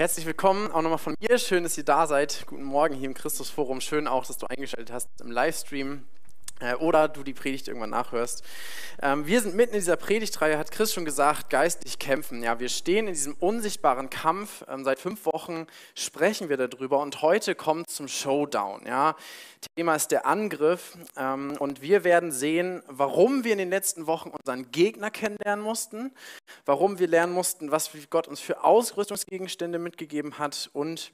Herzlich willkommen auch nochmal von mir. Schön, dass ihr da seid. Guten Morgen hier im Christusforum. Schön auch, dass du eingeschaltet hast im Livestream oder du die Predigt irgendwann nachhörst. Ähm, wir sind mitten in dieser Predigtreihe, hat Chris schon gesagt, geistlich kämpfen. Ja, wir stehen in diesem unsichtbaren Kampf. Ähm, seit fünf Wochen sprechen wir darüber und heute kommt zum Showdown. Ja, Thema ist der Angriff ähm, und wir werden sehen, warum wir in den letzten Wochen unseren Gegner kennenlernen mussten, warum wir lernen mussten, was Gott uns für Ausrüstungsgegenstände mitgegeben hat und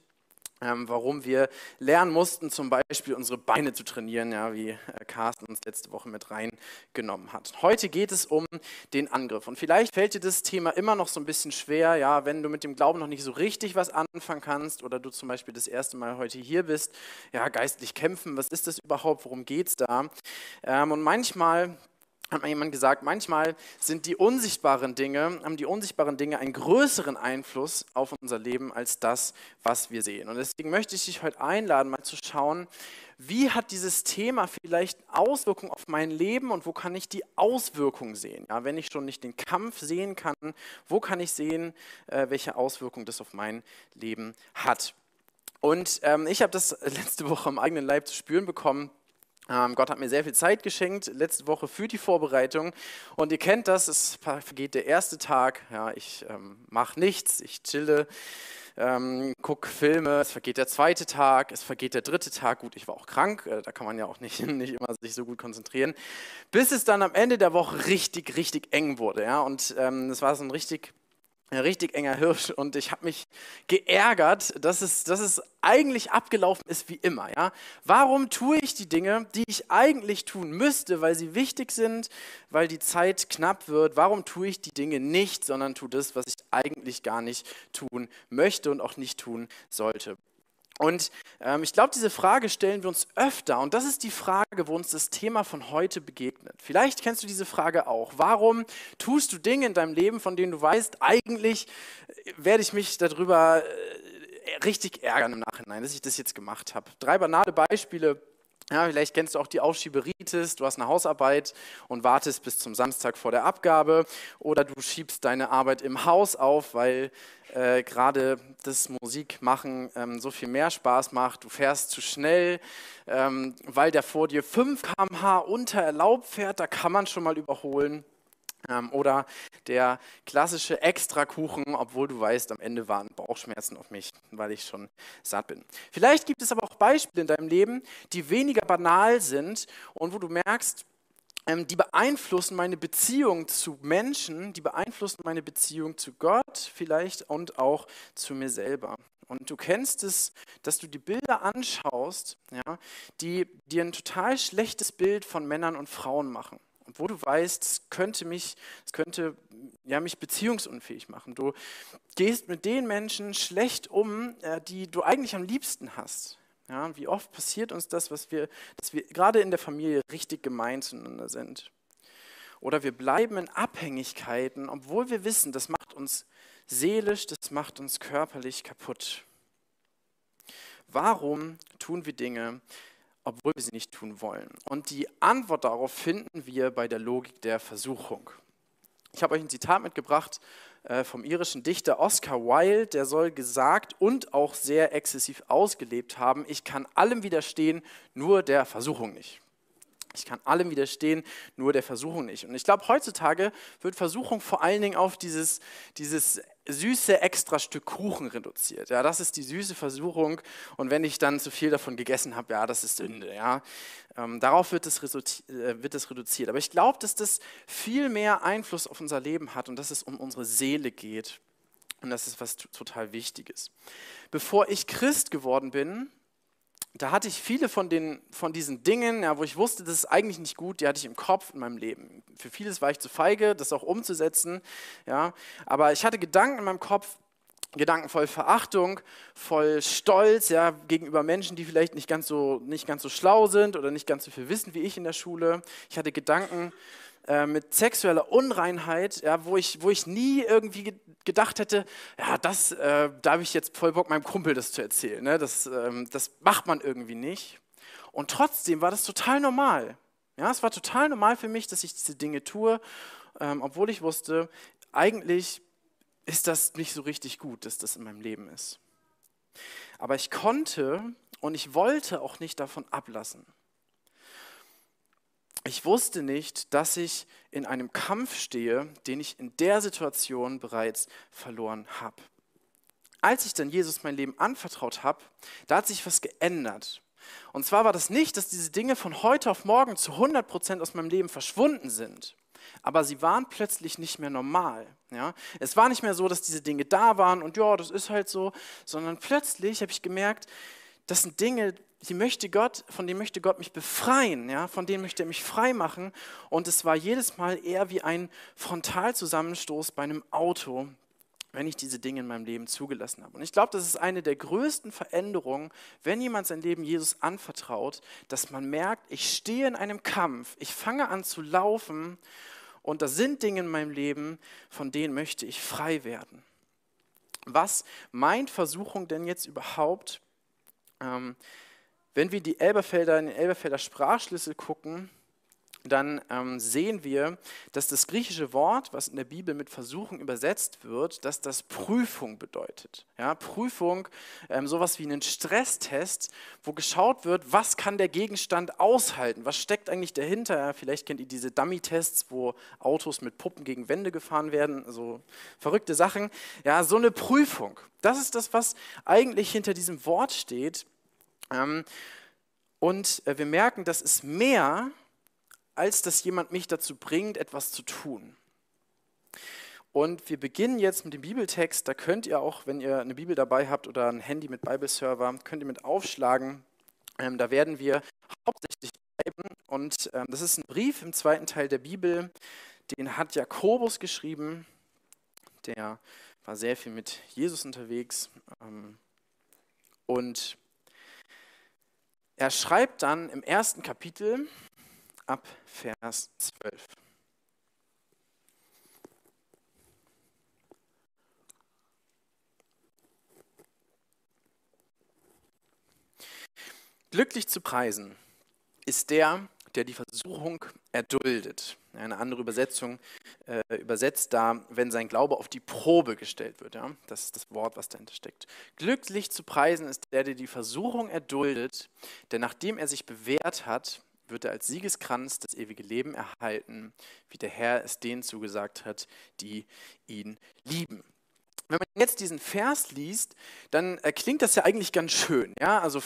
ähm, warum wir lernen mussten, zum Beispiel unsere Beine zu trainieren, ja, wie äh, Carsten uns letzte Woche mit reingenommen hat. Heute geht es um den Angriff. Und vielleicht fällt dir das Thema immer noch so ein bisschen schwer, ja, wenn du mit dem Glauben noch nicht so richtig was anfangen kannst oder du zum Beispiel das erste Mal heute hier bist, ja, geistlich kämpfen, was ist das überhaupt, worum geht es da? Ähm, und manchmal hat mal jemand gesagt, manchmal sind die unsichtbaren Dinge, haben die unsichtbaren Dinge einen größeren Einfluss auf unser Leben als das, was wir sehen. Und deswegen möchte ich dich heute einladen, mal zu schauen, wie hat dieses Thema vielleicht Auswirkungen auf mein Leben und wo kann ich die Auswirkungen sehen? Ja, wenn ich schon nicht den Kampf sehen kann, wo kann ich sehen, äh, welche Auswirkungen das auf mein Leben hat? Und ähm, ich habe das letzte Woche am eigenen Leib zu spüren bekommen Gott hat mir sehr viel Zeit geschenkt, letzte Woche für die Vorbereitung. Und ihr kennt das, es vergeht der erste Tag. Ja, ich ähm, mache nichts, ich chille, ähm, gucke Filme. Es vergeht der zweite Tag, es vergeht der dritte Tag. Gut, ich war auch krank, äh, da kann man ja auch nicht, nicht immer sich so gut konzentrieren. Bis es dann am Ende der Woche richtig, richtig eng wurde. Ja, und ähm, es war so ein richtig ein richtig enger Hirsch und ich habe mich geärgert, dass es, dass es eigentlich abgelaufen ist wie immer. Ja? Warum tue ich die Dinge, die ich eigentlich tun müsste, weil sie wichtig sind, weil die Zeit knapp wird? Warum tue ich die Dinge nicht, sondern tue das, was ich eigentlich gar nicht tun möchte und auch nicht tun sollte? Und ähm, ich glaube, diese Frage stellen wir uns öfter. Und das ist die Frage, wo uns das Thema von heute begegnet. Vielleicht kennst du diese Frage auch. Warum tust du Dinge in deinem Leben, von denen du weißt, eigentlich äh, werde ich mich darüber äh, richtig ärgern im Nachhinein, dass ich das jetzt gemacht habe? Drei banale Beispiele. Ja, vielleicht kennst du auch die Aufschieberitis, du hast eine Hausarbeit und wartest bis zum Samstag vor der Abgabe oder du schiebst deine Arbeit im Haus auf, weil äh, gerade das Musikmachen ähm, so viel mehr Spaß macht. Du fährst zu schnell, ähm, weil der vor dir 5 km/h unter erlaubt fährt, da kann man schon mal überholen. Ähm, oder der klassische Extrakuchen, obwohl du weißt, am Ende waren Bauchschmerzen auf mich, weil ich schon satt bin. Vielleicht gibt es aber auch Beispiele in deinem Leben, die weniger banal sind und wo du merkst, ähm, die beeinflussen meine Beziehung zu Menschen, die beeinflussen meine Beziehung zu Gott vielleicht und auch zu mir selber. Und du kennst es, dass du die Bilder anschaust, ja, die dir ein total schlechtes Bild von Männern und Frauen machen. Und wo du weißt, es könnte mich, es könnte ja, mich beziehungsunfähig machen. Du gehst mit den Menschen schlecht um, äh, die du eigentlich am liebsten hast. Ja, wie oft passiert uns das, was wir, dass wir gerade in der Familie richtig gemein zueinander sind? Oder wir bleiben in Abhängigkeiten, obwohl wir wissen, das macht uns seelisch, das macht uns körperlich kaputt. Warum tun wir Dinge, obwohl wir sie nicht tun wollen? Und die Antwort darauf finden wir bei der Logik der Versuchung. Ich habe euch ein Zitat mitgebracht äh, vom irischen Dichter Oscar Wilde, der soll gesagt und auch sehr exzessiv ausgelebt haben, ich kann allem widerstehen, nur der Versuchung nicht. Ich kann allem widerstehen, nur der Versuchung nicht. Und ich glaube, heutzutage wird Versuchung vor allen Dingen auf dieses, dieses süße extra Stück Kuchen reduziert. Ja, das ist die süße Versuchung. Und wenn ich dann zu viel davon gegessen habe, ja, das ist Sünde. Ja, ähm, darauf wird es, äh, wird es reduziert. Aber ich glaube, dass das viel mehr Einfluss auf unser Leben hat und dass es um unsere Seele geht. Und das ist was total Wichtiges. Bevor ich Christ geworden bin, da hatte ich viele von, den, von diesen Dingen, ja, wo ich wusste, das ist eigentlich nicht gut, die hatte ich im Kopf in meinem Leben. Für vieles war ich zu feige, das auch umzusetzen. Ja, aber ich hatte Gedanken in meinem Kopf, Gedanken voll Verachtung, voll Stolz ja, gegenüber Menschen, die vielleicht nicht ganz, so, nicht ganz so schlau sind oder nicht ganz so viel wissen wie ich in der Schule. Ich hatte Gedanken äh, mit sexueller Unreinheit, ja, wo, ich, wo ich nie irgendwie gedacht hätte, ja, das, äh, da habe ich jetzt voll Bock, meinem Kumpel das zu erzählen. Ne? Das, ähm, das macht man irgendwie nicht. Und trotzdem war das total normal. Ja, es war total normal für mich, dass ich diese Dinge tue, ähm, obwohl ich wusste, eigentlich ist das nicht so richtig gut, dass das in meinem Leben ist. Aber ich konnte und ich wollte auch nicht davon ablassen. Ich wusste nicht, dass ich in einem Kampf stehe, den ich in der Situation bereits verloren habe. Als ich dann Jesus mein Leben anvertraut habe, da hat sich was geändert. Und zwar war das nicht, dass diese Dinge von heute auf morgen zu 100 Prozent aus meinem Leben verschwunden sind, aber sie waren plötzlich nicht mehr normal. Ja? Es war nicht mehr so, dass diese Dinge da waren und ja, das ist halt so, sondern plötzlich habe ich gemerkt, das sind Dinge, die möchte Gott, von denen möchte Gott mich befreien, ja? von denen möchte er mich frei machen. Und es war jedes Mal eher wie ein Frontalzusammenstoß bei einem Auto, wenn ich diese Dinge in meinem Leben zugelassen habe. Und ich glaube, das ist eine der größten Veränderungen, wenn jemand sein Leben Jesus anvertraut, dass man merkt, ich stehe in einem Kampf, ich fange an zu laufen und da sind Dinge in meinem Leben, von denen möchte ich frei werden. Was meint Versuchung denn jetzt überhaupt? Ähm, wenn wir die Elberfelder, in den Elberfelder Sprachschlüssel gucken, dann ähm, sehen wir, dass das griechische Wort, was in der Bibel mit Versuchung übersetzt wird, dass das Prüfung bedeutet. Ja, Prüfung, ähm, sowas wie einen Stresstest, wo geschaut wird, was kann der Gegenstand aushalten, was steckt eigentlich dahinter. Vielleicht kennt ihr diese Dummy-Tests, wo Autos mit Puppen gegen Wände gefahren werden, so verrückte Sachen. Ja, so eine Prüfung. Das ist das, was eigentlich hinter diesem Wort steht. Ähm, und äh, wir merken, das ist mehr als dass jemand mich dazu bringt, etwas zu tun. Und wir beginnen jetzt mit dem Bibeltext. Da könnt ihr auch, wenn ihr eine Bibel dabei habt oder ein Handy mit Bibelserver, könnt ihr mit aufschlagen. Ähm, da werden wir hauptsächlich bleiben. Und ähm, das ist ein Brief im zweiten Teil der Bibel. Den hat Jakobus geschrieben. Der war sehr viel mit Jesus unterwegs. Ähm, und er schreibt dann im ersten Kapitel, ab Vers 12. Glücklich zu preisen ist der, der die Versuchung erduldet. Eine andere Übersetzung äh, übersetzt da, wenn sein Glaube auf die Probe gestellt wird. Ja? Das ist das Wort, was dahinter steckt. Glücklich zu preisen ist der, der die Versuchung erduldet, denn nachdem er sich bewährt hat, wird er als Siegeskranz das ewige Leben erhalten, wie der Herr es denen zugesagt hat, die ihn lieben. Wenn man jetzt diesen Vers liest, dann äh, klingt das ja eigentlich ganz schön. Ja? Also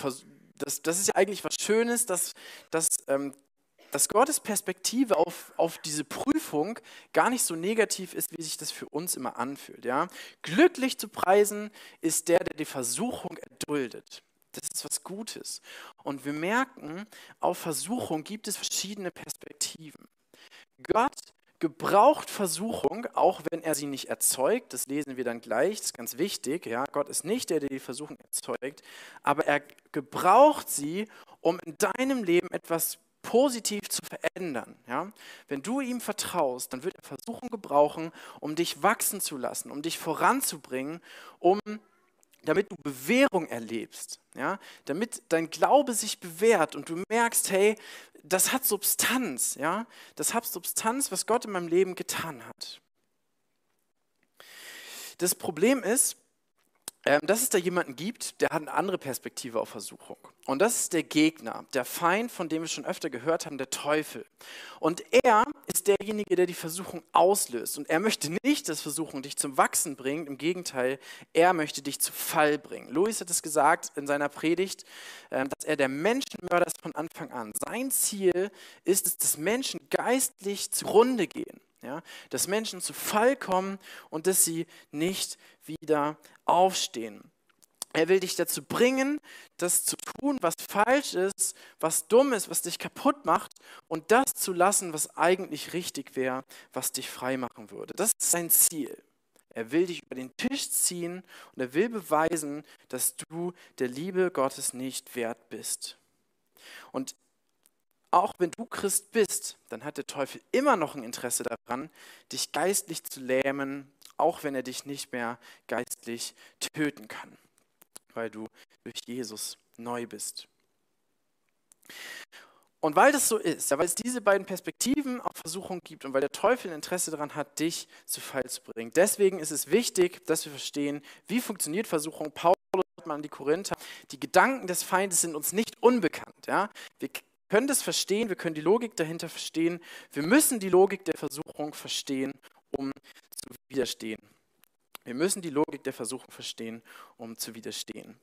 das, das ist ja eigentlich was Schönes, dass, dass, ähm, dass Gottes Perspektive auf, auf diese Prüfung gar nicht so negativ ist, wie sich das für uns immer anfühlt. Ja? Glücklich zu preisen ist der, der die Versuchung erduldet. Das ist was Gutes. Und wir merken, auf Versuchung gibt es verschiedene Perspektiven. Gott gebraucht Versuchung, auch wenn er sie nicht erzeugt. Das lesen wir dann gleich, das ist ganz wichtig. Ja? Gott ist nicht der, der die Versuchung erzeugt, aber er gebraucht sie, um in deinem Leben etwas positiv zu verändern. Ja? Wenn du ihm vertraust, dann wird er Versuchung gebrauchen, um dich wachsen zu lassen, um dich voranzubringen, um damit du Bewährung erlebst, ja, damit dein Glaube sich bewährt und du merkst, hey, das hat Substanz, ja, das hat Substanz, was Gott in meinem Leben getan hat. Das Problem ist, dass es da jemanden gibt, der hat eine andere Perspektive auf Versuchung. Und das ist der Gegner, der Feind, von dem wir schon öfter gehört haben, der Teufel. Und er ist derjenige, der die Versuchung auslöst. Und er möchte nicht, dass Versuchung dich zum Wachsen bringt. Im Gegenteil, er möchte dich zu Fall bringen. Louis hat es gesagt in seiner Predigt, ähm, dass er der Menschenmörder ist von Anfang an. Sein Ziel ist es, dass Menschen geistlich zugrunde gehen. Ja, dass Menschen zu Fall kommen und dass sie nicht wieder aufstehen. Er will dich dazu bringen, das zu tun, was falsch ist, was dumm ist, was dich kaputt macht und das zu lassen, was eigentlich richtig wäre, was dich frei machen würde. Das ist sein Ziel. Er will dich über den Tisch ziehen und er will beweisen, dass du der Liebe Gottes nicht wert bist. Und auch wenn du Christ bist, dann hat der Teufel immer noch ein Interesse daran, dich geistlich zu lähmen, auch wenn er dich nicht mehr geistlich töten kann, weil du durch Jesus neu bist. Und weil das so ist, weil es diese beiden Perspektiven auf Versuchung gibt und weil der Teufel ein Interesse daran hat, dich zu Fall zu bringen, deswegen ist es wichtig, dass wir verstehen, wie funktioniert Versuchung. Paulus sagt mal an die Korinther, die Gedanken des Feindes sind uns nicht unbekannt. Ja? Wir können das verstehen, wir können die Logik dahinter verstehen. Wir müssen die Logik der Versuchung verstehen, um widerstehen. Wir müssen die Logik der Versuchung verstehen, um zu widerstehen.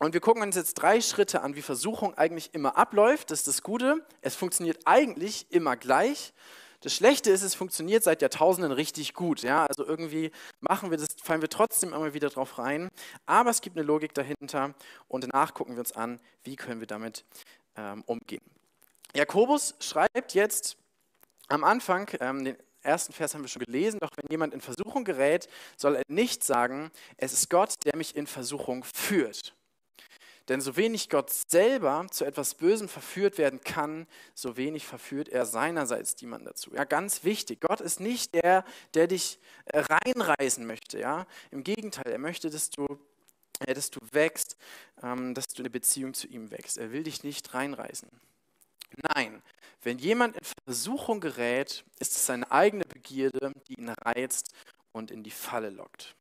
Und wir gucken uns jetzt drei Schritte an, wie Versuchung eigentlich immer abläuft. Das ist das Gute. Es funktioniert eigentlich immer gleich. Das Schlechte ist, es funktioniert seit Jahrtausenden richtig gut. Ja? Also irgendwie machen wir das, fallen wir trotzdem immer wieder drauf rein. Aber es gibt eine Logik dahinter und danach gucken wir uns an, wie können wir damit ähm, umgehen. Jakobus schreibt jetzt am Anfang, ähm, den ersten Vers haben wir schon gelesen, doch wenn jemand in Versuchung gerät, soll er nicht sagen, es ist Gott, der mich in Versuchung führt. Denn so wenig Gott selber zu etwas Bösem verführt werden kann, so wenig verführt er seinerseits jemanden dazu. Ja, ganz wichtig. Gott ist nicht der, der dich äh, reinreißen möchte. Ja, im Gegenteil, er möchte, dass du, äh, dass du wächst, ähm, dass du eine Beziehung zu ihm wächst. Er will dich nicht reinreißen. Nein, wenn jemand in Versuchung gerät, ist es seine eigene Begierde, die ihn reizt und in die Falle lockt.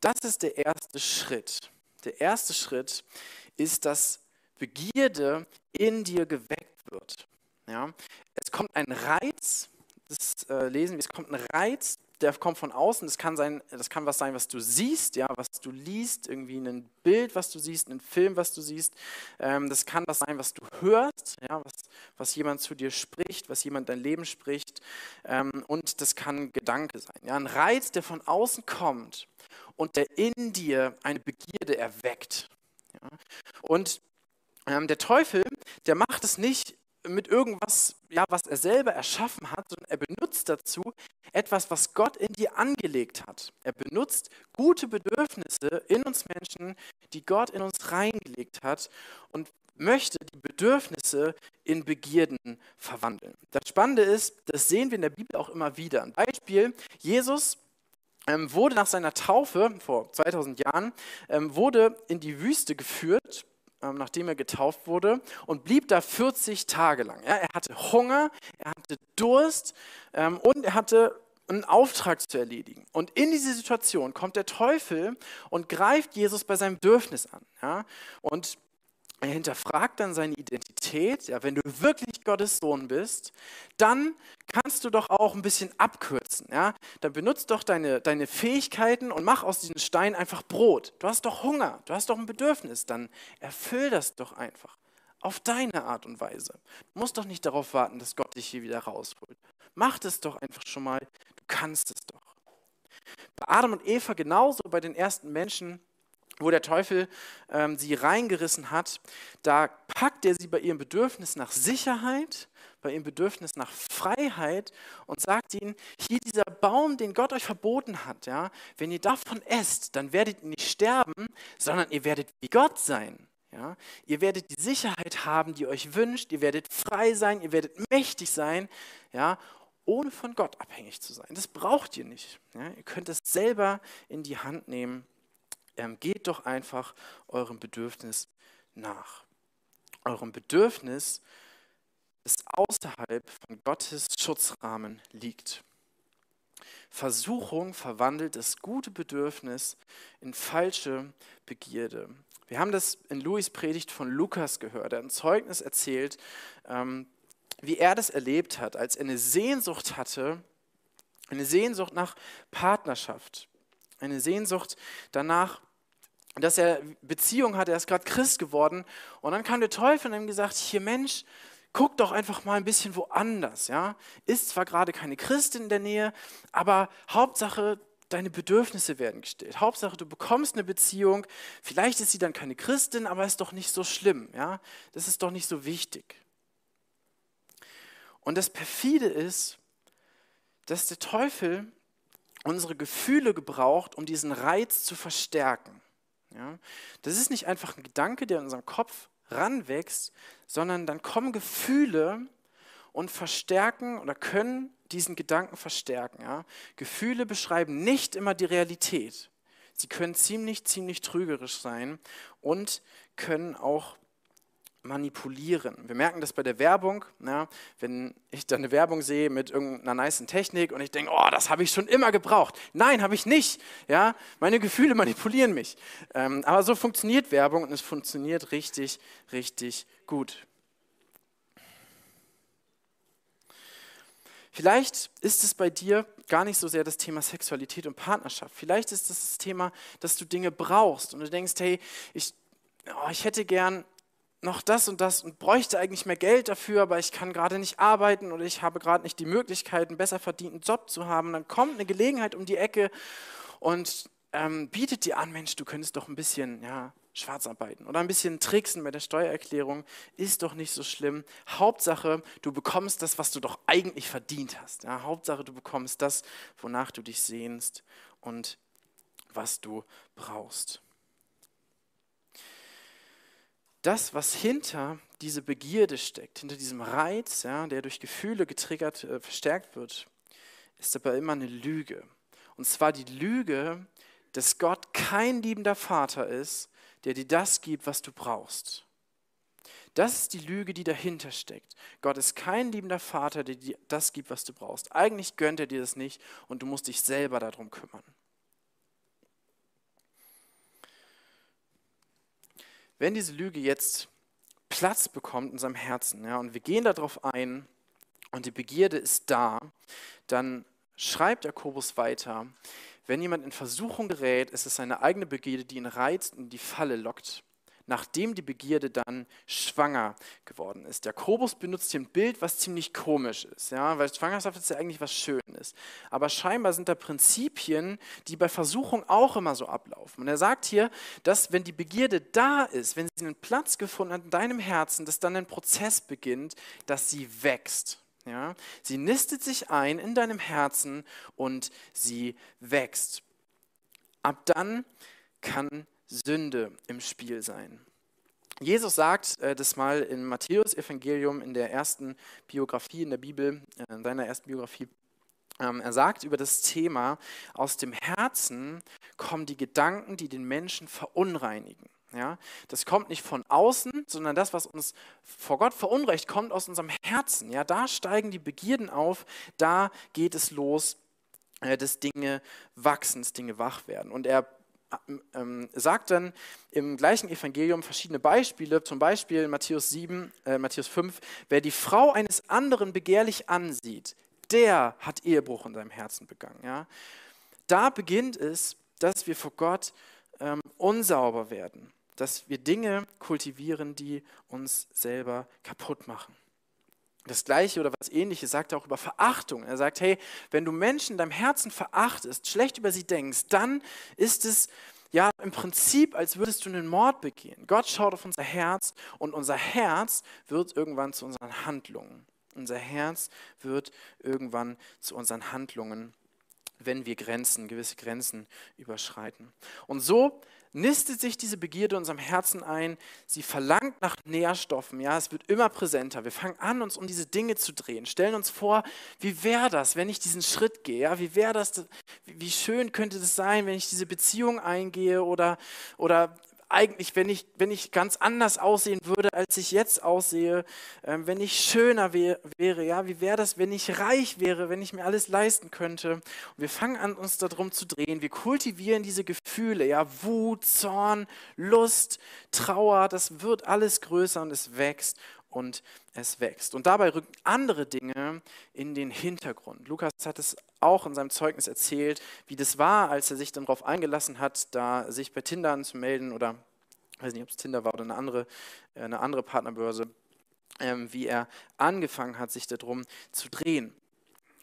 Das ist der erste Schritt. Der erste Schritt ist, dass Begierde in dir geweckt wird. Ja? Es kommt ein Reiz, das äh, lesen wir, es kommt ein Reiz, der kommt von außen. Das kann, sein, das kann was sein, was du siehst, ja, was du liest, irgendwie ein Bild, was du siehst, ein Film, was du siehst. Ähm, das kann was sein, was du hörst, ja, was, was jemand zu dir spricht, was jemand dein Leben spricht. Ähm, und das kann Gedanke sein. Ja, ein Reiz, der von außen kommt und der in dir eine Begierde erweckt. Ja? Und ähm, der Teufel, der macht es nicht mit irgendwas, ja, was er selber erschaffen hat, sondern er benutzt dazu etwas, was Gott in dir angelegt hat. Er benutzt gute Bedürfnisse in uns Menschen, die Gott in uns reingelegt hat und möchte die Bedürfnisse in Begierden verwandeln. Das Spannende ist, das sehen wir in der Bibel auch immer wieder. Ein Beispiel, Jesus ähm, wurde nach seiner Taufe vor 2000 Jahren, ähm, wurde in die Wüste geführt, nachdem er getauft wurde, und blieb da 40 Tage lang. Er hatte Hunger, er hatte Durst ähm, und er hatte einen Auftrag zu erledigen. Und in diese Situation kommt der Teufel und greift Jesus bei seinem Bedürfnis an. Und er hinterfragt dann seine Identität. Ja, wenn du wirklich Gottes Sohn bist, dann kannst du doch auch ein bisschen abkürzen. Ja? Dann benutzt doch deine, deine Fähigkeiten und mach aus diesem Stein einfach Brot. Du hast doch Hunger, du hast doch ein Bedürfnis. Dann erfüll das doch einfach. Auf deine Art und Weise. Du musst doch nicht darauf warten, dass Gott dich hier wieder rausholt. Mach das doch einfach schon mal. Du kannst es doch. Bei Adam und Eva genauso, bei den ersten Menschen wo der Teufel ähm, sie reingerissen hat, da packt er sie bei ihrem Bedürfnis nach Sicherheit, bei ihrem Bedürfnis nach Freiheit und sagt ihnen, hier dieser Baum, den Gott euch verboten hat, ja, wenn ihr davon esst, dann werdet ihr nicht sterben, sondern ihr werdet wie Gott sein. Ja? Ihr werdet die Sicherheit haben, die ihr euch wünscht, ihr werdet frei sein, ihr werdet mächtig sein, ja, ohne von Gott abhängig zu sein. Das braucht ihr nicht. Ja? Ihr könnt es selber in die Hand nehmen ähm, geht doch einfach eurem Bedürfnis nach. Eurem Bedürfnis, das außerhalb von Gottes Schutzrahmen liegt. Versuchung verwandelt das gute Bedürfnis in falsche Begierde. Wir haben das in Louis Predigt von Lukas gehört. Er hat ein Zeugnis erzählt, ähm, wie er das erlebt hat, als er eine Sehnsucht hatte, eine Sehnsucht nach Partnerschaft, eine Sehnsucht danach, dass er Beziehung hatte, er ist gerade Christ geworden. Und dann kam der Teufel und hat ihm gesagt, hier Mensch, guck doch einfach mal ein bisschen woanders. Ja? Ist zwar gerade keine Christin in der Nähe, aber Hauptsache, deine Bedürfnisse werden gestillt. Hauptsache, du bekommst eine Beziehung. Vielleicht ist sie dann keine Christin, aber ist doch nicht so schlimm. Ja? Das ist doch nicht so wichtig. Und das Perfide ist, dass der Teufel unsere Gefühle gebraucht, um diesen Reiz zu verstärken. Ja? Das ist nicht einfach ein Gedanke, der in unserem Kopf ranwächst, sondern dann kommen Gefühle und verstärken oder können diesen Gedanken verstärken. Ja? Gefühle beschreiben nicht immer die Realität. Sie können ziemlich, ziemlich trügerisch sein und können auch manipulieren. Wir merken das bei der Werbung. Ja, wenn ich da eine Werbung sehe mit irgendeiner nice Technik und ich denke, oh, das habe ich schon immer gebraucht. Nein, habe ich nicht. Ja, meine Gefühle manipulieren mich. Ähm, aber so funktioniert Werbung und es funktioniert richtig, richtig gut. Vielleicht ist es bei dir gar nicht so sehr das Thema Sexualität und Partnerschaft. Vielleicht ist es das Thema, dass du Dinge brauchst und du denkst, hey, ich, oh, ich hätte gern noch das und das und bräuchte eigentlich mehr Geld dafür, aber ich kann gerade nicht arbeiten oder ich habe gerade nicht die Möglichkeit, einen besser verdienten Job zu haben. Dann kommt eine Gelegenheit um die Ecke und ähm, bietet dir an, Mensch, du könntest doch ein bisschen ja, schwarz arbeiten oder ein bisschen tricksen bei der Steuererklärung, ist doch nicht so schlimm. Hauptsache, du bekommst das, was du doch eigentlich verdient hast. Ja, Hauptsache, du bekommst das, wonach du dich sehnst und was du brauchst. Das, was hinter diese Begierde steckt, hinter diesem Reiz, ja, der durch Gefühle getriggert, äh, verstärkt wird, ist aber immer eine Lüge. Und zwar die Lüge, dass Gott kein liebender Vater ist, der dir das gibt, was du brauchst. Das ist die Lüge, die dahinter steckt. Gott ist kein liebender Vater, der dir das gibt, was du brauchst. Eigentlich gönnt er dir das nicht und du musst dich selber darum kümmern. Wenn diese Lüge jetzt Platz bekommt in unserem Herzen, ja, und wir gehen darauf ein und die Begierde ist da, dann schreibt Jakobus weiter, wenn jemand in Versuchung gerät, ist es seine eigene Begierde, die ihn reizt und die Falle lockt, nachdem die Begierde dann schwanger geworden ist. Jakobus benutzt hier ein Bild, was ziemlich komisch ist, ja, weil Schwangerschaft ist ja eigentlich was Schönes. Aber scheinbar sind da Prinzipien, die bei Versuchung auch immer so ablaufen. Und er sagt hier, dass wenn die Begierde da ist, wenn sie einen Platz gefunden hat in deinem Herzen, dass dann ein Prozess beginnt, dass sie wächst. Ja? Sie nistet sich ein in deinem Herzen und sie wächst. Ab dann kann Sünde im Spiel sein. Jesus sagt äh, das mal im Matthäus-Evangelium in der ersten Biografie in der Bibel, äh, in seiner ersten Biografie. Ähm, er sagt über das Thema, aus dem Herzen kommen die Gedanken, die den Menschen verunreinigen. Ja, das kommt nicht von außen, sondern das, was uns vor Gott verunrecht, kommt aus unserem Herzen. Ja, da steigen die Begierden auf, da geht es los, äh, dass Dinge wachsen, dass Dinge wach werden. Und er ähm, sagt dann im gleichen Evangelium verschiedene Beispiele, zum Beispiel Matthäus 7, äh, Matthäus 5, wer die Frau eines anderen begehrlich ansieht, der hat Ehebruch in seinem Herzen begangen. Ja? Da beginnt es, dass wir vor Gott ähm, unsauber werden dass wir Dinge kultivieren, die uns selber kaputt machen. Das Gleiche oder was Ähnliches sagt er auch über Verachtung. Er sagt, hey, wenn du Menschen in deinem Herzen verachtest, schlecht über sie denkst, dann ist es ja im Prinzip, als würdest du einen Mord begehen. Gott schaut auf unser Herz und unser Herz wird irgendwann zu unseren Handlungen. Unser Herz wird irgendwann zu unseren Handlungen, wenn wir Grenzen, gewisse Grenzen überschreiten. Und so nistet sich diese Begierde in unserem Herzen ein. Sie verlangt nach Nährstoffen. Ja, es wird immer präsenter. Wir fangen an, uns um diese Dinge zu drehen. Stellen uns vor, wie wäre das, wenn ich diesen Schritt gehe? Ja, wie wäre das? Wie schön könnte das sein, wenn ich diese Beziehung eingehe? Oder, oder eigentlich, wenn ich, wenn ich ganz anders aussehen würde, als ich jetzt aussehe, äh, wenn ich schöner wär, wäre, ja, wie wäre das, wenn ich reich wäre, wenn ich mir alles leisten könnte? Und wir fangen an, uns darum zu drehen. Wir kultivieren diese Gefühle, ja, Wut, Zorn, Lust, Trauer, das wird alles größer und es wächst und es wächst. Und dabei rücken andere Dinge in den Hintergrund. Lukas hat es auch in seinem Zeugnis erzählt, wie das war, als er sich dann darauf eingelassen hat, da sich bei Tinder anzumelden oder ich weiß nicht, ob es Tinder war oder eine andere, äh, eine andere Partnerbörse, ähm, wie er angefangen hat, sich darum zu drehen.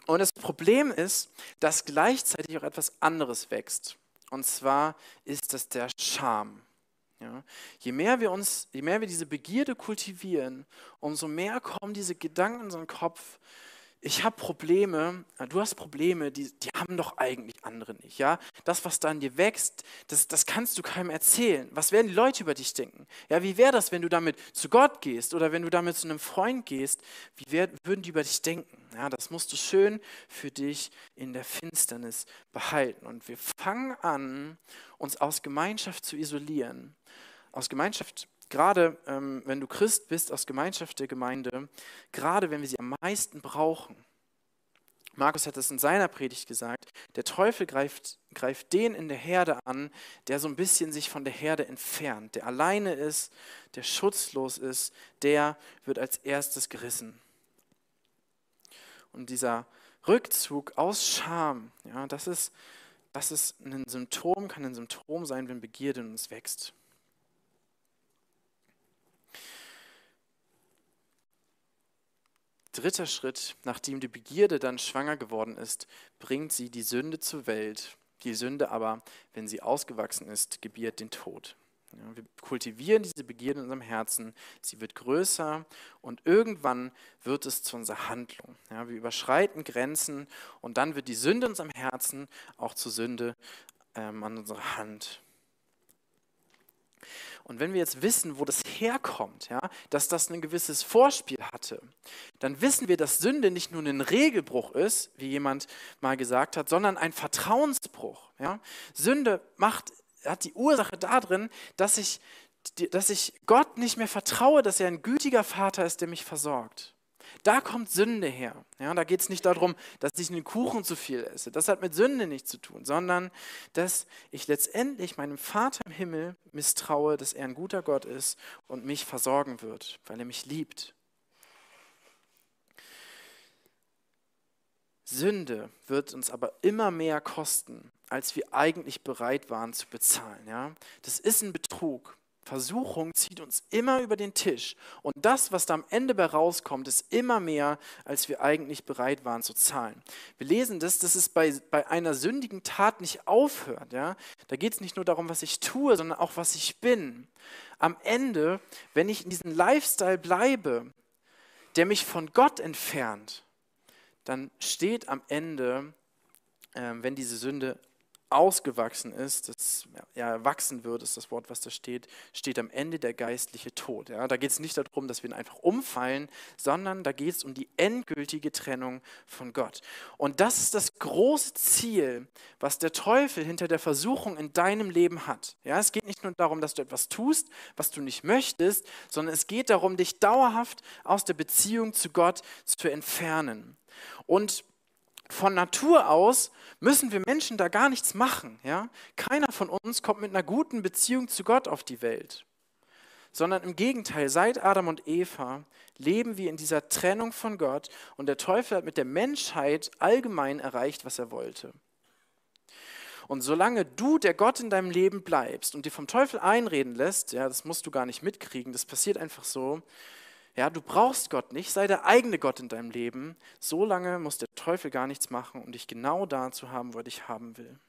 Und das Problem ist, dass gleichzeitig auch etwas anderes wächst. Und zwar ist das der Scham. Ja, je mehr wir uns, je mehr wir diese Begierde kultivieren, umso mehr kommen diese Gedanken in unseren Kopf. Ich habe Probleme, du hast Probleme, die, die haben doch eigentlich andere nicht. Ja? Das, was da in dir wächst, das, das kannst du keinem erzählen. Was werden die Leute über dich denken? Ja, wie wäre das, wenn du damit zu Gott gehst oder wenn du damit zu einem Freund gehst? Wie wär, würden die über dich denken? Ja, das musst du schön für dich in der Finsternis behalten. Und wir fangen an, uns aus Gemeinschaft zu isolieren aus Gemeinschaft gerade ähm, wenn du Christ bist aus Gemeinschaft der Gemeinde, gerade wenn wir sie am meisten brauchen. Markus hat es in seiner Predigt gesagt, der Teufel greift, greift den in der Herde an, der so ein bisschen sich von der Herde entfernt, der alleine ist, der schutzlos ist, der wird als erstes gerissen. Und dieser Rückzug aus Scham, ja, das ist, das ist ein Symptom, kann ein Symptom sein, wenn Begierde in uns wächst. Dritter Schritt, nachdem die Begierde dann schwanger geworden ist, bringt sie die Sünde zur Welt. Die Sünde aber, wenn sie ausgewachsen ist, gebiert den Tod. Ja, wir kultivieren diese Begierde in unserem Herzen, sie wird größer und irgendwann wird es zu unserer Handlung. Ja, wir überschreiten Grenzen und dann wird die Sünde in unserem Herzen auch zur Sünde ähm, an unserer Hand. Und wenn wir jetzt wissen, wo das herkommt, ja, dass das ein gewisses Vorspiel hatte, dann wissen wir, dass Sünde nicht nur ein Regelbruch ist, wie jemand mal gesagt hat, sondern ein Vertrauensbruch. Ja. Sünde macht, hat die Ursache darin, dass ich, dass ich Gott nicht mehr vertraue, dass er ein gütiger Vater ist, der mich versorgt. Da kommt Sünde her. Ja, da geht es nicht darum, dass ich einen Kuchen zu viel esse. Das hat mit Sünde nichts zu tun, sondern dass ich letztendlich meinem Vater im Himmel misstraue, dass er ein guter Gott ist und mich versorgen wird, weil er mich liebt. Sünde wird uns aber immer mehr kosten, als wir eigentlich bereit waren zu bezahlen. Ja? Das ist ein Betrug. Versuchung zieht uns immer über den Tisch. Und das, was da am Ende bei rauskommt, ist immer mehr, als wir eigentlich bereit waren zu zahlen. Wir lesen das, dass es bei, bei einer sündigen Tat nicht aufhört. Ja? Da geht es nicht nur darum, was ich tue, sondern auch, was ich bin. Am Ende, wenn ich in diesem Lifestyle bleibe, der mich von Gott entfernt, dann steht am Ende, äh, wenn diese Sünde ausgewachsen ist, das ja, wachsen wird, ist das Wort, was da steht, steht am Ende der geistliche Tod. Ja, da geht es nicht darum, dass wir einfach umfallen, sondern da geht es um die endgültige Trennung von Gott. Und das ist das große Ziel, was der Teufel hinter der Versuchung in deinem Leben hat. Ja, es geht nicht nur darum, dass du etwas tust, was du nicht möchtest, sondern es geht darum, dich dauerhaft aus der Beziehung zu Gott zu entfernen. Und von Natur aus müssen wir Menschen da gar nichts machen. Ja? Keiner von uns kommt mit einer guten Beziehung zu Gott auf die Welt. Sondern im Gegenteil, seit Adam und Eva leben wir in dieser Trennung von Gott und der Teufel hat mit der Menschheit allgemein erreicht, was er wollte. Und solange du der Gott in deinem Leben bleibst und dir vom Teufel einreden lässt, ja, das musst du gar nicht mitkriegen, das passiert einfach so, ja, du brauchst Gott nicht, sei der eigene Gott in deinem Leben. So lange muss der Teufel gar nichts machen, um dich genau da zu haben, wo er dich haben will.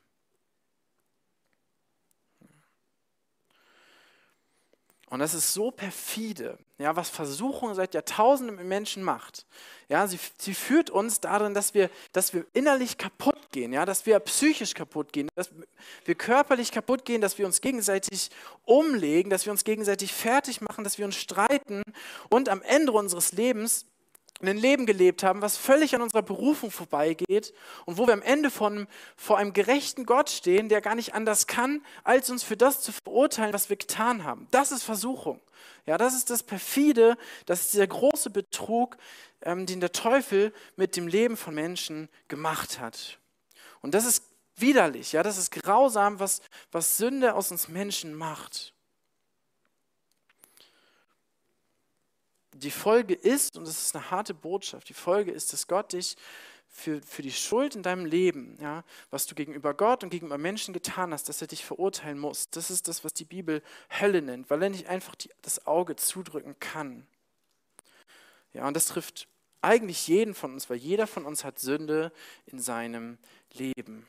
Und das ist so perfide, ja, was Versuchung seit Jahrtausenden mit Menschen macht. Ja, sie, sie führt uns darin, dass wir, dass wir innerlich kaputt gehen, ja, dass wir psychisch kaputt gehen, dass wir körperlich kaputt gehen, dass wir uns gegenseitig umlegen, dass wir uns gegenseitig fertig machen, dass wir uns streiten und am Ende unseres Lebens ein Leben gelebt haben, was völlig an unserer Berufung vorbeigeht und wo wir am Ende von, vor einem gerechten Gott stehen, der gar nicht anders kann, als uns für das zu verurteilen, was wir getan haben. Das ist Versuchung. Ja, das ist das perfide, das ist dieser große Betrug, ähm, den der Teufel mit dem Leben von Menschen gemacht hat. Und das ist widerlich, ja, das ist grausam, was, was Sünde aus uns Menschen macht. die Folge ist, und das ist eine harte Botschaft, die Folge ist, dass Gott dich für, für die Schuld in deinem Leben, ja, was du gegenüber Gott und gegenüber Menschen getan hast, dass er dich verurteilen muss. Das ist das, was die Bibel Hölle nennt, weil er nicht einfach die, das Auge zudrücken kann. Ja, und das trifft eigentlich jeden von uns, weil jeder von uns hat Sünde in seinem Leben.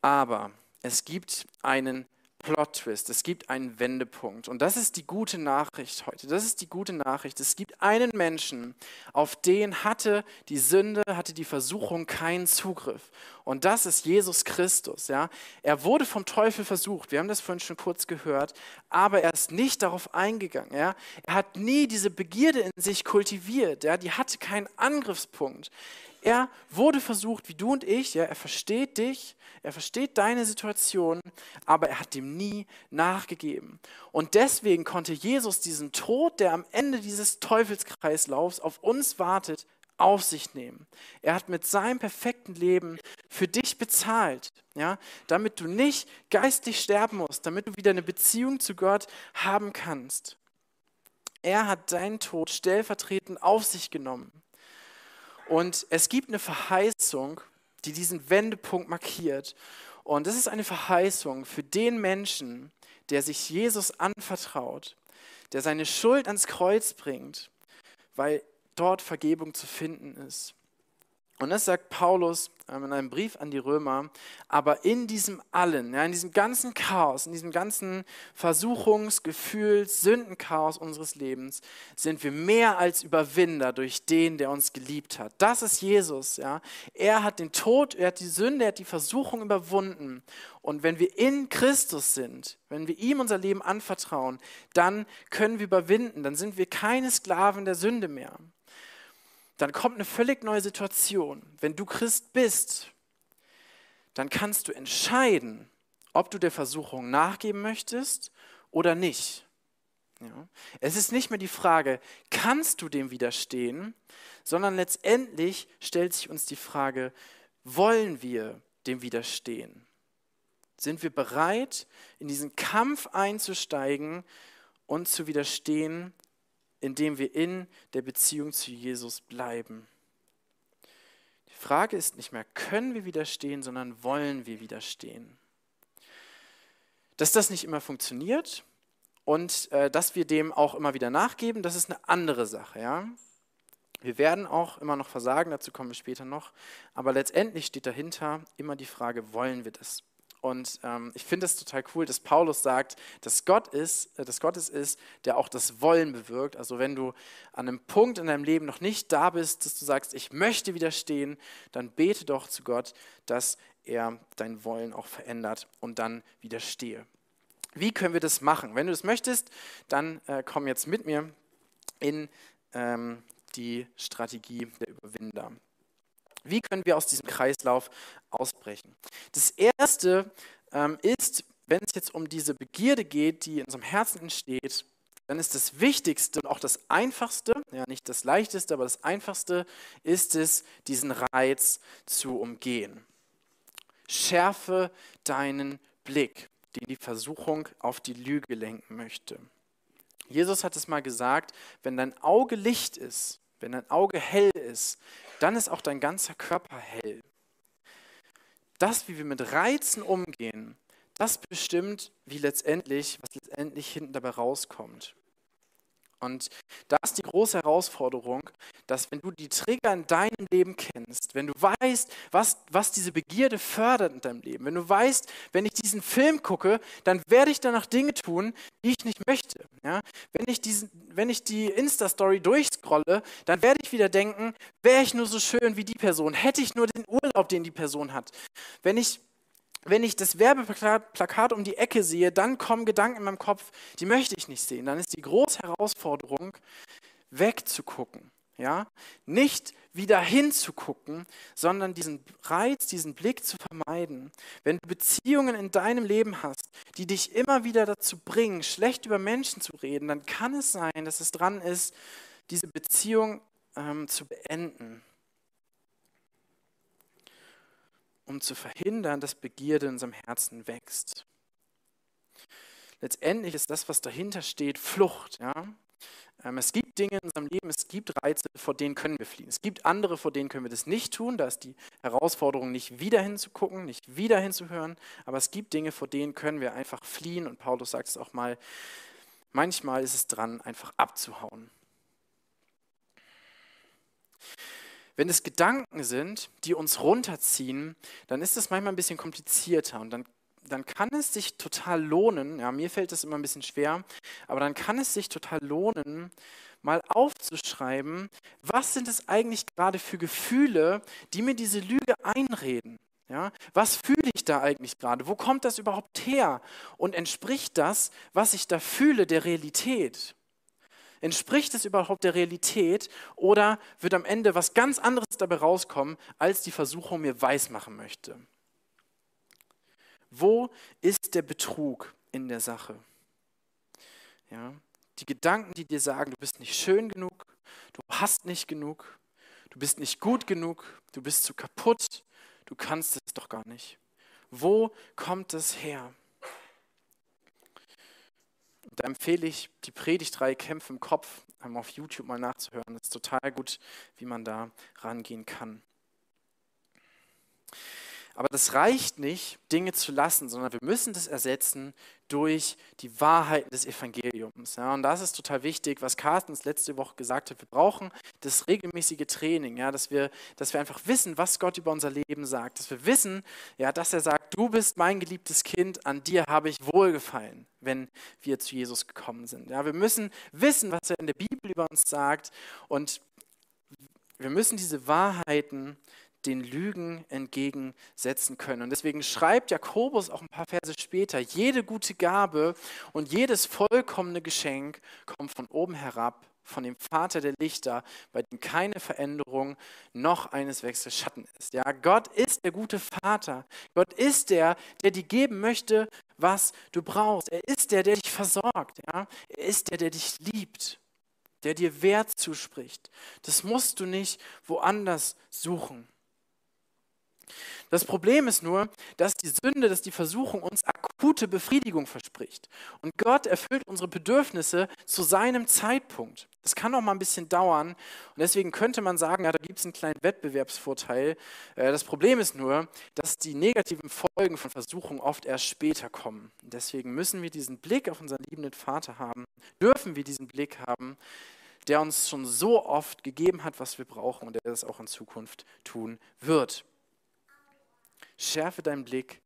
Aber es gibt einen Plot-Twist, es gibt einen Wendepunkt. Und das ist die gute Nachricht heute. Das ist die gute Nachricht. Es gibt einen Menschen, auf den hatte die Sünde, hatte die Versuchung keinen Zugriff. Und das ist Jesus Christus. Ja? Er wurde vom Teufel versucht, wir haben das vorhin schon kurz gehört, aber er ist nicht darauf eingegangen. Ja? Er hat nie diese Begierde in sich kultiviert. Ja? Die hatte keinen Angriffspunkt. Er wurde versucht, wie du und ich. Ja, er versteht dich, er versteht deine Situation, aber er hat dem nie nachgegeben. Und deswegen konnte Jesus diesen Tod, der am Ende dieses Teufelskreislaufs auf uns wartet, auf sich nehmen. Er hat mit seinem perfekten Leben für dich bezahlt, ja, damit du nicht geistlich sterben musst, damit du wieder eine Beziehung zu Gott haben kannst. Er hat deinen Tod stellvertretend auf sich genommen. Und es gibt eine Verheißung, die diesen Wendepunkt markiert. Und das ist eine Verheißung für den Menschen, der sich Jesus anvertraut, der seine Schuld ans Kreuz bringt, weil dort Vergebung zu finden ist. Und das sagt Paulus ähm, in einem Brief an die Römer. Aber in diesem allen, ja, in diesem ganzen Chaos, in diesem ganzen Versuchungs-, Gefühls-, Sündenchaos unseres Lebens sind wir mehr als Überwinder durch den, der uns geliebt hat. Das ist Jesus. Ja. Er hat den Tod, er hat die Sünde, er hat die Versuchung überwunden. Und wenn wir in Christus sind, wenn wir ihm unser Leben anvertrauen, dann können wir überwinden. Dann sind wir keine Sklaven der Sünde mehr dann kommt eine völlig neue Situation. Wenn du Christ bist, dann kannst du entscheiden, ob du der Versuchung nachgeben möchtest oder nicht. Ja. Es ist nicht mehr die Frage, kannst du dem widerstehen, sondern letztendlich stellt sich uns die Frage, wollen wir dem widerstehen? Sind wir bereit, in diesen Kampf einzusteigen und zu widerstehen indem wir in der Beziehung zu Jesus bleiben. Die Frage ist nicht mehr, können wir widerstehen, sondern wollen wir widerstehen. Dass das nicht immer funktioniert und äh, dass wir dem auch immer wieder nachgeben, das ist eine andere Sache. Ja? Wir werden auch immer noch versagen, dazu kommen wir später noch, aber letztendlich steht dahinter immer die Frage, wollen wir das? Und ähm, ich finde es total cool, dass Paulus sagt, dass Gott ist, äh, dass Gott es ist, der auch das Wollen bewirkt. Also wenn du an einem Punkt in deinem Leben noch nicht da bist, dass du sagst, ich möchte widerstehen, dann bete doch zu Gott, dass er dein Wollen auch verändert und dann widerstehe. Wie können wir das machen? Wenn du das möchtest, dann äh, komm jetzt mit mir in ähm, die Strategie der Überwinder. Wie können wir aus diesem Kreislauf ausbrechen? Das Erste ähm, ist, wenn es jetzt um diese Begierde geht, die in unserem Herzen entsteht, dann ist das Wichtigste und auch das Einfachste, ja nicht das Leichteste, aber das Einfachste ist es, diesen Reiz zu umgehen. Schärfe deinen Blick, den die Versuchung auf die Lüge lenken möchte. Jesus hat es mal gesagt, wenn dein Auge Licht ist, wenn dein Auge hell ist, dann ist auch dein ganzer Körper hell. Das, wie wir mit Reizen umgehen, das bestimmt, wie letztendlich, was letztendlich hinten dabei rauskommt. Und da ist die große Herausforderung, dass wenn du die Trigger in deinem Leben kennst, wenn du weißt, was, was diese Begierde fördert in deinem Leben, wenn du weißt, wenn ich diesen Film gucke, dann werde ich danach Dinge tun, die ich nicht möchte. Ja? Wenn, ich diesen, wenn ich die Insta-Story durchscrolle, dann werde ich wieder denken, wäre ich nur so schön wie die Person, hätte ich nur den Urlaub, den die Person hat. Wenn ich wenn ich das Werbeplakat um die Ecke sehe, dann kommen Gedanken in meinem Kopf, die möchte ich nicht sehen. Dann ist die große Herausforderung, wegzugucken. Ja? Nicht wieder hinzugucken, sondern diesen Reiz, diesen Blick zu vermeiden. Wenn du Beziehungen in deinem Leben hast, die dich immer wieder dazu bringen, schlecht über Menschen zu reden, dann kann es sein, dass es dran ist, diese Beziehung ähm, zu beenden um zu verhindern, dass Begierde in unserem Herzen wächst. Letztendlich ist das, was dahinter steht, Flucht. Ja? Ähm, es gibt Dinge in unserem Leben, es gibt Reize, vor denen können wir fliehen. Es gibt andere, vor denen können wir das nicht tun. Da ist die Herausforderung, nicht wieder hinzugucken, nicht wieder hinzuhören. Aber es gibt Dinge, vor denen können wir einfach fliehen. Und Paulus sagt es auch mal, manchmal ist es dran, einfach abzuhauen. Wenn es Gedanken sind, die uns runterziehen, dann ist das manchmal ein bisschen komplizierter und dann, dann kann es sich total lohnen, ja, mir fällt das immer ein bisschen schwer, aber dann kann es sich total lohnen, mal aufzuschreiben, was sind es eigentlich gerade für Gefühle, die mir diese Lüge einreden. Ja, was fühle ich da eigentlich gerade? Wo kommt das überhaupt her? Und entspricht das, was ich da fühle, der Realität? Entspricht es überhaupt der Realität oder wird am Ende was ganz anderes dabei rauskommen, als die Versuchung mir weismachen möchte? Wo ist der Betrug in der Sache? Ja, die Gedanken, die dir sagen, du bist nicht schön genug, du hast nicht genug, du bist nicht gut genug, du bist zu kaputt, du kannst es doch gar nicht. Wo kommt es her? Da empfehle ich die Predigtreihe Kämpfe im Kopf auf YouTube mal nachzuhören. Das ist total gut, wie man da rangehen kann. Aber das reicht nicht, Dinge zu lassen, sondern wir müssen das ersetzen durch die Wahrheiten des Evangeliums. Ja, und das ist total wichtig, was Carsten letzte Woche gesagt hat. Wir brauchen das regelmäßige Training, ja, dass, wir, dass wir einfach wissen, was Gott über unser Leben sagt. Dass wir wissen, ja, dass er sagt, du bist mein geliebtes Kind, an dir habe ich wohlgefallen, wenn wir zu Jesus gekommen sind. Ja, wir müssen wissen, was er in der Bibel über uns sagt und wir müssen diese Wahrheiten den Lügen entgegensetzen können. Und deswegen schreibt Jakobus auch ein paar Verse später, jede gute Gabe und jedes vollkommene Geschenk kommt von oben herab, von dem Vater der Lichter, bei dem keine Veränderung noch eines Wechsels Schatten ist. Ja, Gott ist der gute Vater. Gott ist der, der dir geben möchte, was du brauchst. Er ist der, der dich versorgt. Ja? Er ist der, der dich liebt, der dir Wert zuspricht. Das musst du nicht woanders suchen. Das Problem ist nur, dass die Sünde, dass die Versuchung uns akute Befriedigung verspricht. Und Gott erfüllt unsere Bedürfnisse zu seinem Zeitpunkt. Das kann auch mal ein bisschen dauern. Und deswegen könnte man sagen, ja, da gibt es einen kleinen Wettbewerbsvorteil. Äh, das Problem ist nur, dass die negativen Folgen von Versuchung oft erst später kommen. deswegen müssen wir diesen Blick auf unseren liebenden Vater haben, dürfen wir diesen Blick haben, der uns schon so oft gegeben hat, was wir brauchen und der das auch in Zukunft tun wird. Schärfe deinen Blick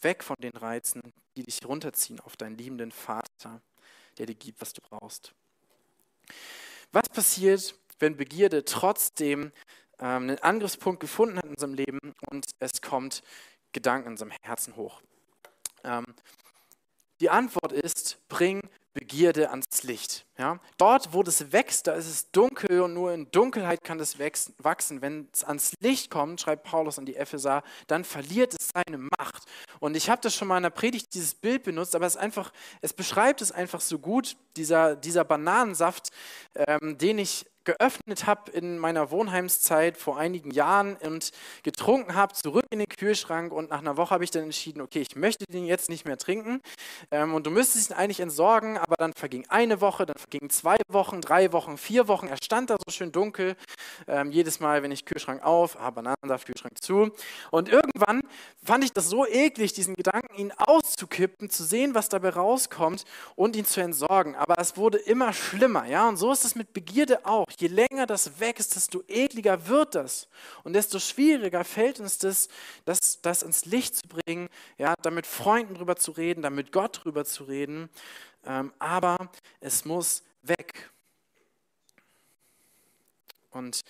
weg von den Reizen, die dich runterziehen auf deinen liebenden Vater, der dir gibt, was du brauchst. Was passiert, wenn Begierde trotzdem ähm, einen Angriffspunkt gefunden hat in unserem Leben und es kommt Gedanken in unserem Herzen hoch? Ähm, die Antwort ist, bring Begierde ans Licht. Ja? Dort, wo das wächst, da ist es dunkel und nur in Dunkelheit kann es wachsen. Wenn es ans Licht kommt, schreibt Paulus an die Epheser, dann verliert es seine Macht. Und ich habe das schon mal in der Predigt dieses Bild benutzt, aber es einfach, es beschreibt es einfach so gut, dieser, dieser Bananensaft, ähm, den ich geöffnet habe in meiner Wohnheimszeit vor einigen Jahren und getrunken habe, zurück in den Kühlschrank und nach einer Woche habe ich dann entschieden, okay, ich möchte den jetzt nicht mehr trinken. Ähm, und du müsstest ihn eigentlich entsorgen, aber dann verging eine Woche, dann vergingen zwei Wochen, drei Wochen, vier Wochen, er stand da so schön dunkel, ähm, jedes Mal, wenn ich Kühlschrank auf, ah, Bananensaft, Kühlschrank zu. Und irgendwann fand ich das so eklig, diesen Gedanken, ihn auszukippen, zu sehen, was dabei rauskommt und ihn zu entsorgen, aber es wurde immer schlimmer, ja, und so ist es mit Begierde auch je länger das wächst, desto ekliger wird das. Und desto schwieriger fällt uns das, das, das ins Licht zu bringen, ja, da mit Freunden drüber zu reden, da mit Gott drüber zu reden. Ähm, aber es muss weg. Und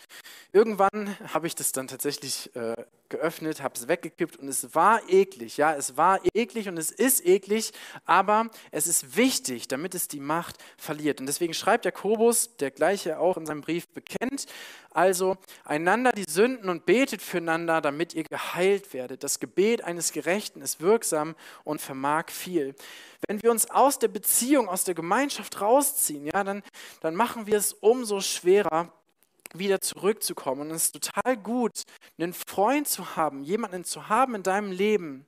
irgendwann habe ich das dann tatsächlich äh, geöffnet, habe es weggekippt und es war eklig. Ja, es war eklig und es ist eklig, aber es ist wichtig, damit es die Macht verliert. Und deswegen schreibt Jakobus, der gleiche auch in seinem Brief bekennt, also einander die Sünden und betet füreinander, damit ihr geheilt werdet. Das Gebet eines Gerechten ist wirksam und vermag viel. Wenn wir uns aus der Beziehung, aus der Gemeinschaft rausziehen, ja, dann, dann machen wir es umso schwerer, wieder zurückzukommen. Und es ist total gut, einen Freund zu haben, jemanden zu haben in deinem Leben,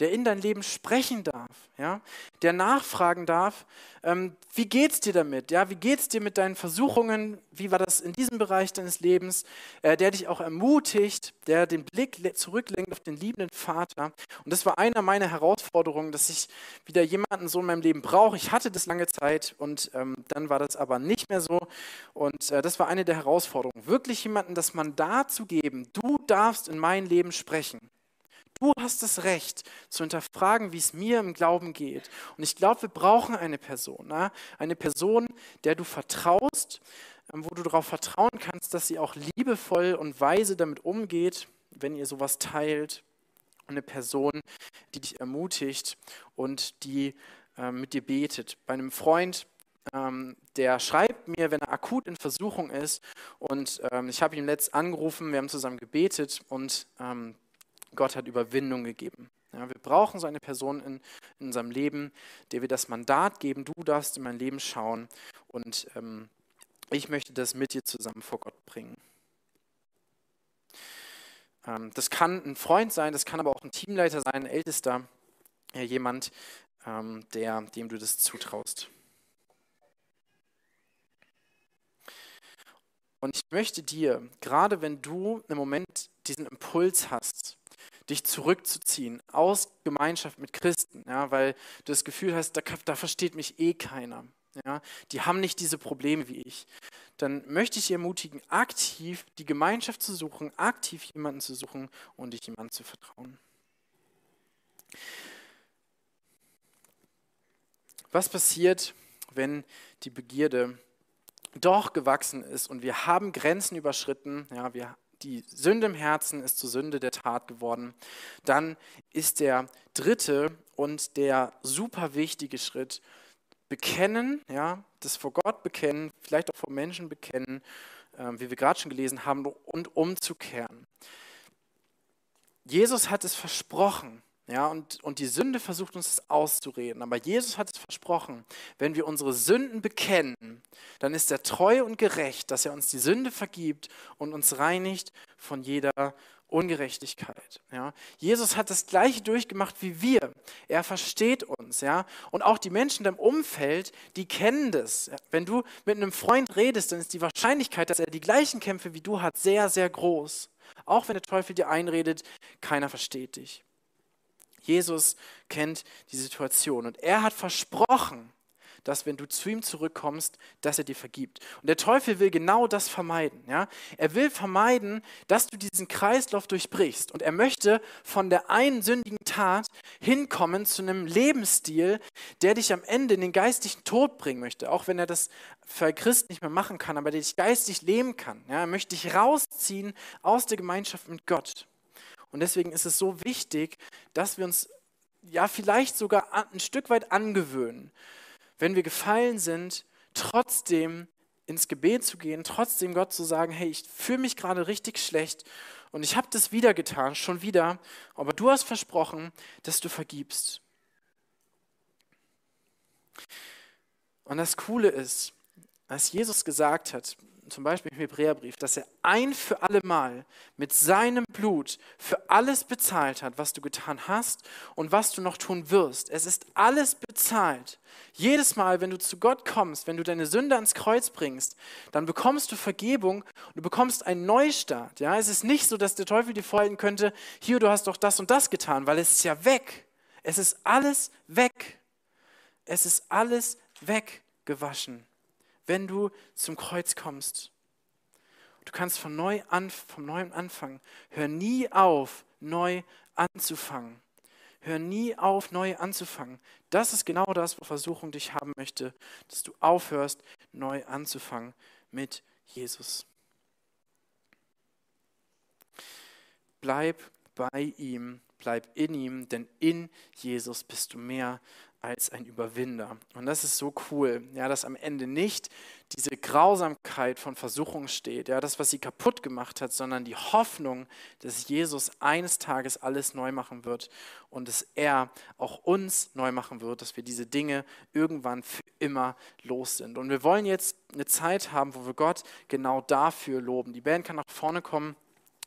der in dein Leben sprechen darf, ja, der nachfragen darf, ähm, wie geht's dir damit, ja, wie geht's dir mit deinen Versuchungen, wie war das in diesem Bereich deines Lebens, äh, der dich auch ermutigt, der den Blick zurücklenkt auf den liebenden Vater. Und das war einer meiner Herausforderungen, dass ich wieder jemanden so in meinem Leben brauche. Ich hatte das lange Zeit und ähm, dann war das aber nicht mehr so. Und äh, das war eine der Herausforderungen, wirklich jemanden das Mandat zu geben, du darfst in mein Leben sprechen. Du hast das Recht zu hinterfragen, wie es mir im Glauben geht. Und ich glaube, wir brauchen eine Person, ne? eine Person, der du vertraust, ähm, wo du darauf vertrauen kannst, dass sie auch liebevoll und weise damit umgeht, wenn ihr sowas teilt. Eine Person, die dich ermutigt und die äh, mit dir betet. Bei einem Freund ähm, der schreibt mir, wenn er akut in Versuchung ist. Und ähm, ich habe ihn letzt angerufen, wir haben zusammen gebetet und ähm, Gott hat Überwindung gegeben. Ja, wir brauchen so eine Person in, in, unserem Leben, der wir das Mandat geben, du darfst in mein Leben schauen und ähm, ich möchte das mit dir zusammen vor Gott bringen. Ähm, das kann ein Freund sein, das kann aber auch ein Teamleiter sein, ein Ältester, ja, jemand, ähm, der, dem du das zutraust. Und ich möchte dir, gerade wenn du im Moment diesen Impuls hast, dich zurückzuziehen aus Gemeinschaft mit Christen, ja, weil du das Gefühl hast, da, da versteht mich eh keiner. Ja, die haben nicht diese Probleme wie ich. Dann möchte ich ermutigen, aktiv die Gemeinschaft zu suchen, aktiv jemanden zu suchen und dich jemandem zu vertrauen. Was passiert, wenn die Begierde doch gewachsen ist und wir haben Grenzen überschritten, ja, wir, die Sünde im Herzen ist zur Sünde der Tat geworden, dann ist der dritte und der super wichtige Schritt, bekennen, ja, das vor Gott bekennen, vielleicht auch vor Menschen bekennen, äh, wie wir gerade schon gelesen haben, und umzukehren. Jesus hat es versprochen, ja, und, und die Sünde versucht uns das auszureden. Aber Jesus hat es versprochen, wenn wir unsere Sünden bekennen, dann ist er treu und gerecht, dass er uns die Sünde vergibt und uns reinigt von jeder Ungerechtigkeit. Ja. Jesus hat das gleiche durchgemacht wie wir. Er versteht uns. Ja. Und auch die Menschen im Umfeld, die kennen das. Wenn du mit einem Freund redest, dann ist die Wahrscheinlichkeit, dass er die gleichen Kämpfe wie du hat, sehr, sehr groß. Auch wenn der Teufel dir einredet, keiner versteht dich. Jesus kennt die Situation und er hat versprochen, dass wenn du zu ihm zurückkommst, dass er dir vergibt. Und der Teufel will genau das vermeiden. Ja? Er will vermeiden, dass du diesen Kreislauf durchbrichst. Und er möchte von der einen sündigen Tat hinkommen zu einem Lebensstil, der dich am Ende in den geistlichen Tod bringen möchte. Auch wenn er das für Christ nicht mehr machen kann, aber der dich geistig leben kann. Ja? Er möchte dich rausziehen aus der Gemeinschaft mit Gott. Und deswegen ist es so wichtig, dass wir uns ja vielleicht sogar ein Stück weit angewöhnen, wenn wir gefallen sind, trotzdem ins Gebet zu gehen, trotzdem Gott zu sagen, hey, ich fühle mich gerade richtig schlecht und ich habe das wieder getan, schon wieder, aber du hast versprochen, dass du vergibst. Und das Coole ist, als Jesus gesagt hat, zum Beispiel im Hebräerbrief, dass er ein für alle Mal mit seinem Blut für alles bezahlt hat, was du getan hast und was du noch tun wirst. Es ist alles bezahlt. Jedes Mal, wenn du zu Gott kommst, wenn du deine Sünde ans Kreuz bringst, dann bekommst du Vergebung und du bekommst einen Neustart. Ja, es ist nicht so, dass der Teufel dir vorhalten könnte, hier, du hast doch das und das getan, weil es ist ja weg. Es ist alles weg. Es ist alles weggewaschen wenn du zum Kreuz kommst. Du kannst von neu an, vom neuen anfangen. Hör nie auf, neu anzufangen. Hör nie auf, neu anzufangen. Das ist genau das, wo Versuchung dich haben möchte, dass du aufhörst, neu anzufangen mit Jesus. Bleib bei ihm, bleib in ihm, denn in Jesus bist du mehr als ein Überwinder. Und das ist so cool, ja, dass am Ende nicht diese Grausamkeit von Versuchung steht, ja, das, was sie kaputt gemacht hat, sondern die Hoffnung, dass Jesus eines Tages alles neu machen wird und dass er auch uns neu machen wird, dass wir diese Dinge irgendwann für immer los sind. Und wir wollen jetzt eine Zeit haben, wo wir Gott genau dafür loben. Die Band kann nach vorne kommen.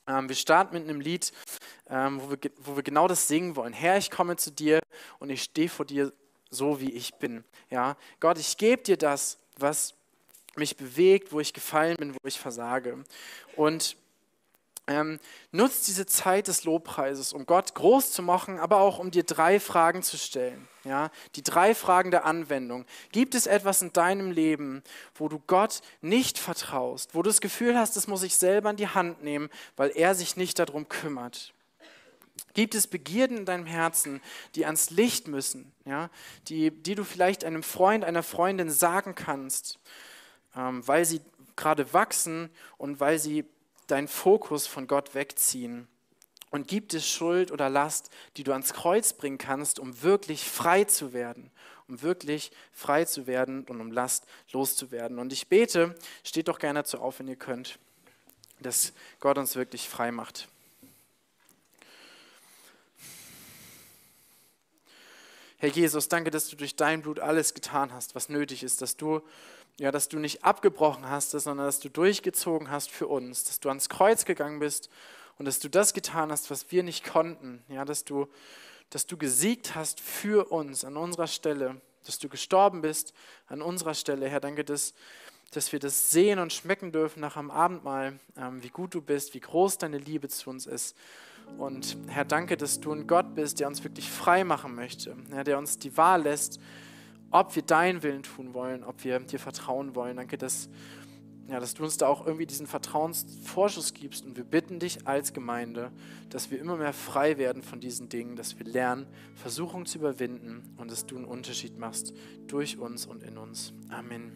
Ähm, wir starten mit einem Lied, ähm, wo wir, wo wir genau das singen wollen. Herr, ich komme zu dir und ich stehe vor dir so wie ich bin. Ja, Gott, ich gebe dir das, was mich bewegt, wo ich gefallen bin, wo ich versage. Und ähm, nutzt diese Zeit des Lobpreises, um Gott groß zu machen, aber auch um dir drei Fragen zu stellen. Ja, die drei Fragen der Anwendung. Gibt es etwas in deinem Leben, wo du Gott nicht vertraust, wo du das Gefühl hast, das muss ich selber in die Hand nehmen, weil er sich nicht darum kümmert? Gibt es Begierden in deinem Herzen, die ans Licht müssen, ja? die, die du vielleicht einem Freund, einer Freundin sagen kannst, ähm, weil sie gerade wachsen und weil sie deinen Fokus von Gott wegziehen? Und gibt es Schuld oder Last, die du ans Kreuz bringen kannst, um wirklich frei zu werden, um wirklich frei zu werden und um Last loszuwerden. Und ich bete, steht doch gerne dazu auf, wenn ihr könnt, dass Gott uns wirklich frei macht. Herr Jesus, danke, dass du durch dein Blut alles getan hast, was nötig ist, dass du, ja, dass du nicht abgebrochen hast, sondern dass du durchgezogen hast für uns, dass du ans Kreuz gegangen bist und dass du das getan hast, was wir nicht konnten, ja, dass du, dass du gesiegt hast für uns an unserer Stelle, dass du gestorben bist an unserer Stelle. Herr, danke, dass, dass wir das sehen und schmecken dürfen nach am Abendmahl, ähm, wie gut du bist, wie groß deine Liebe zu uns ist. Und Herr, danke, dass du ein Gott bist, der uns wirklich frei machen möchte, ja, der uns die Wahl lässt, ob wir deinen Willen tun wollen, ob wir dir vertrauen wollen. Danke, dass, ja, dass du uns da auch irgendwie diesen Vertrauensvorschuss gibst. Und wir bitten dich als Gemeinde, dass wir immer mehr frei werden von diesen Dingen, dass wir lernen, Versuchung zu überwinden und dass du einen Unterschied machst durch uns und in uns. Amen.